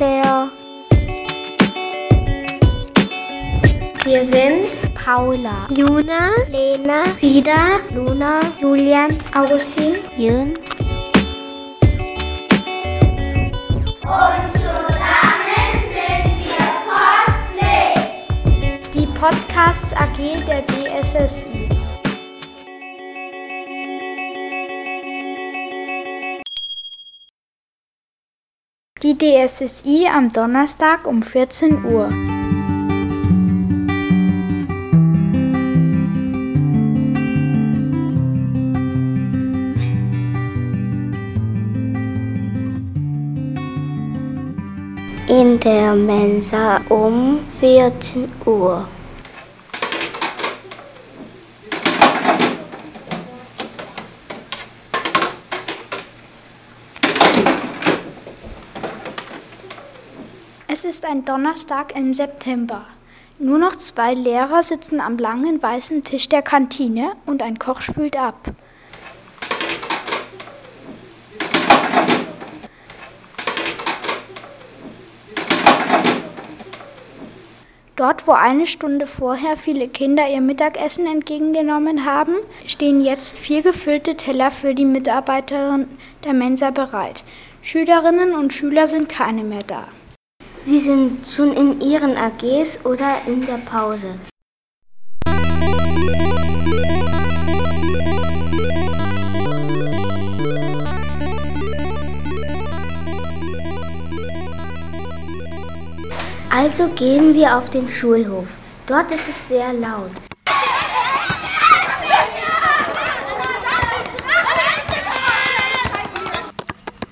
sehr. Wir sind Paula, Juna, Lena, Frieda, Luna, Julian, Augustin, Jürgen. Und zusammen sind wir Postlicht. Die Podcasts AG der DSSI. Die DSSI am Donnerstag um 14 Uhr. In der Mensa um 14 Uhr. Es ist ein Donnerstag im September. Nur noch zwei Lehrer sitzen am langen weißen Tisch der Kantine und ein Koch spült ab. Dort, wo eine Stunde vorher viele Kinder ihr Mittagessen entgegengenommen haben, stehen jetzt vier gefüllte Teller für die Mitarbeiterin der Mensa bereit. Schülerinnen und Schüler sind keine mehr da. Sie sind schon in Ihren AGs oder in der Pause. Also gehen wir auf den Schulhof. Dort ist es sehr laut.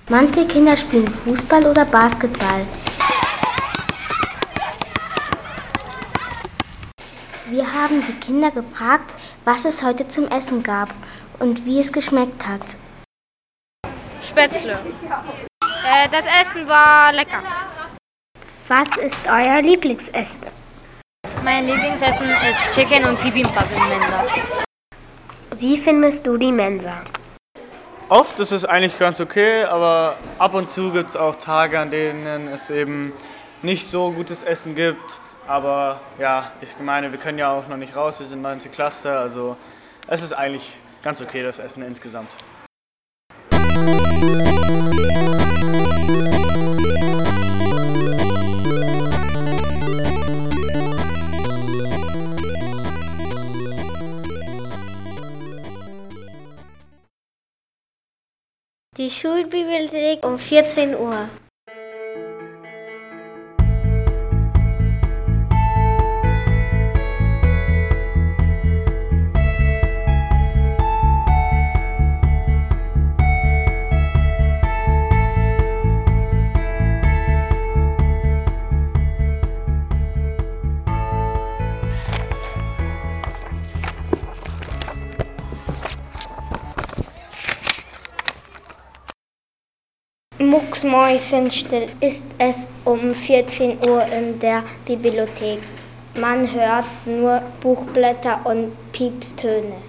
Manche Kinder spielen Fußball oder Basketball. Haben die Kinder gefragt, was es heute zum Essen gab und wie es geschmeckt hat. Spätzle. Äh, das Essen war lecker. Was ist euer Lieblingsessen? Mein Lieblingsessen ist Chicken und Bibimbap in Mensa. Wie findest du die Mensa? Oft ist es eigentlich ganz okay, aber ab und zu gibt es auch Tage, an denen es eben nicht so gutes Essen gibt. Aber ja, ich meine, wir können ja auch noch nicht raus, wir sind 9. Klasse, also es ist eigentlich ganz okay, das Essen insgesamt. Die Schulbibliothek um 14 Uhr. Mucksmäuschenstill ist es um 14 Uhr in der Bibliothek. Man hört nur Buchblätter und Piepstöne.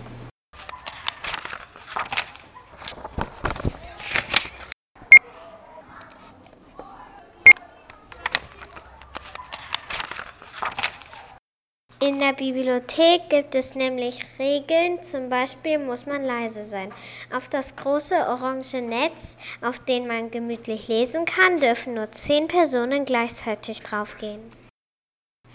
In der Bibliothek gibt es nämlich Regeln, zum Beispiel muss man leise sein. Auf das große orange Netz, auf dem man gemütlich lesen kann, dürfen nur zehn Personen gleichzeitig draufgehen.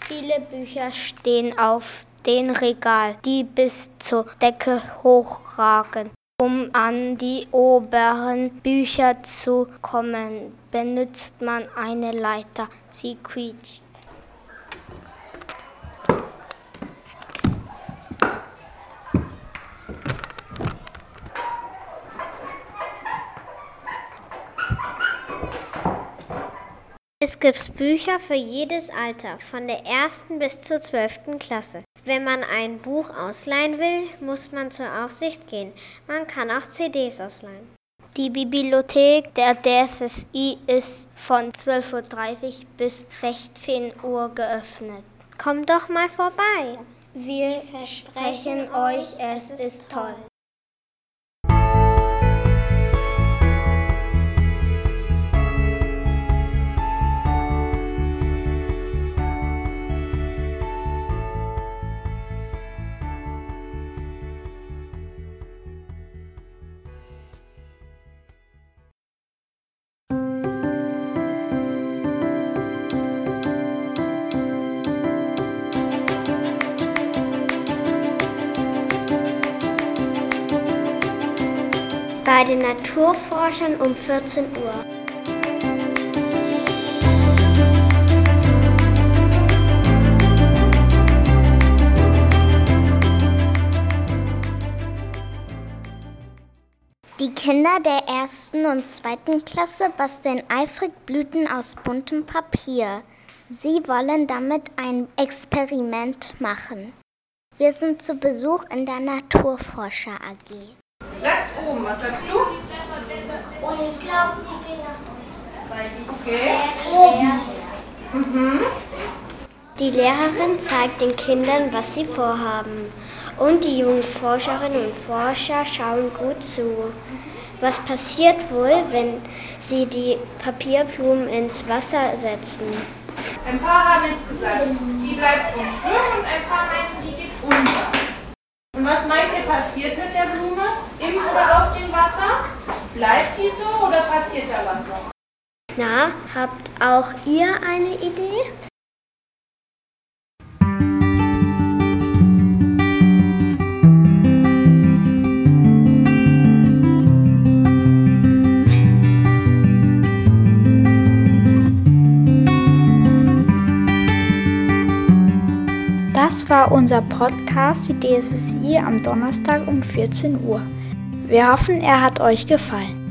Viele Bücher stehen auf den Regal, die bis zur Decke hochragen. Um an die oberen Bücher zu kommen, benutzt man eine Leiter. Sie quietscht. Es gibt Bücher für jedes Alter, von der ersten bis zur zwölften Klasse. Wenn man ein Buch ausleihen will, muss man zur Aufsicht gehen. Man kann auch CDs ausleihen. Die Bibliothek der DSSI ist von 12.30 Uhr bis 16 Uhr geöffnet. Kommt doch mal vorbei. Wir versprechen euch, es ist toll. Den Naturforschern um 14 Uhr. Die Kinder der ersten und zweiten Klasse basteln eifrig Blüten aus buntem Papier. Sie wollen damit ein Experiment machen. Wir sind zu Besuch in der Naturforscher AG. Du sagst oben, was sagst du? Und ich glaube, die gehen nach Okay. Oben. Mhm. Die Lehrerin zeigt den Kindern, was sie vorhaben. Und die jungen Forscherinnen und Forscher schauen gut zu. Was passiert wohl, wenn sie die Papierblumen ins Wasser setzen? Ein paar haben jetzt gesagt, die bleibt und schwimmen und ein paar meinten, die geht unter. Und was meint ihr passiert mit der Blume? Im oder auf dem Wasser? Bleibt die so oder passiert da was noch? Na, habt auch ihr eine Idee? Das war unser Podcast, die DSSI am Donnerstag um 14 Uhr. Wir hoffen, er hat euch gefallen.